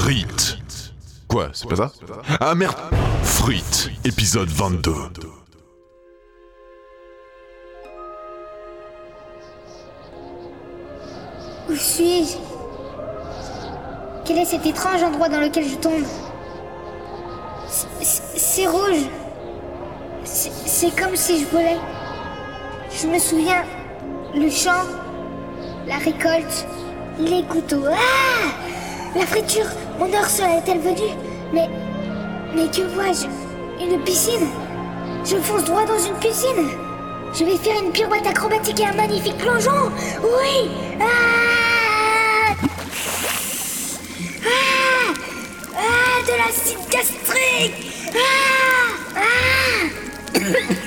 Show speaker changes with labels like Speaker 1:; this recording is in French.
Speaker 1: Frites. Quoi, c'est pas ça Ah merde Frites, épisode 22.
Speaker 2: Où suis-je? Quel est cet étrange endroit dans lequel je tombe? C'est- rouge. C'est comme si je volais. Je me souviens, le champ, la récolte, les couteaux. Ah La friture Mon heure seule est-elle venue Mais. Mais que vois-je Une piscine Je fonce droit dans une piscine Je vais faire une pirouette acrobatique et un magnifique plongeon Oui Ah Ah Ah De l'acide gastrique Ah Ah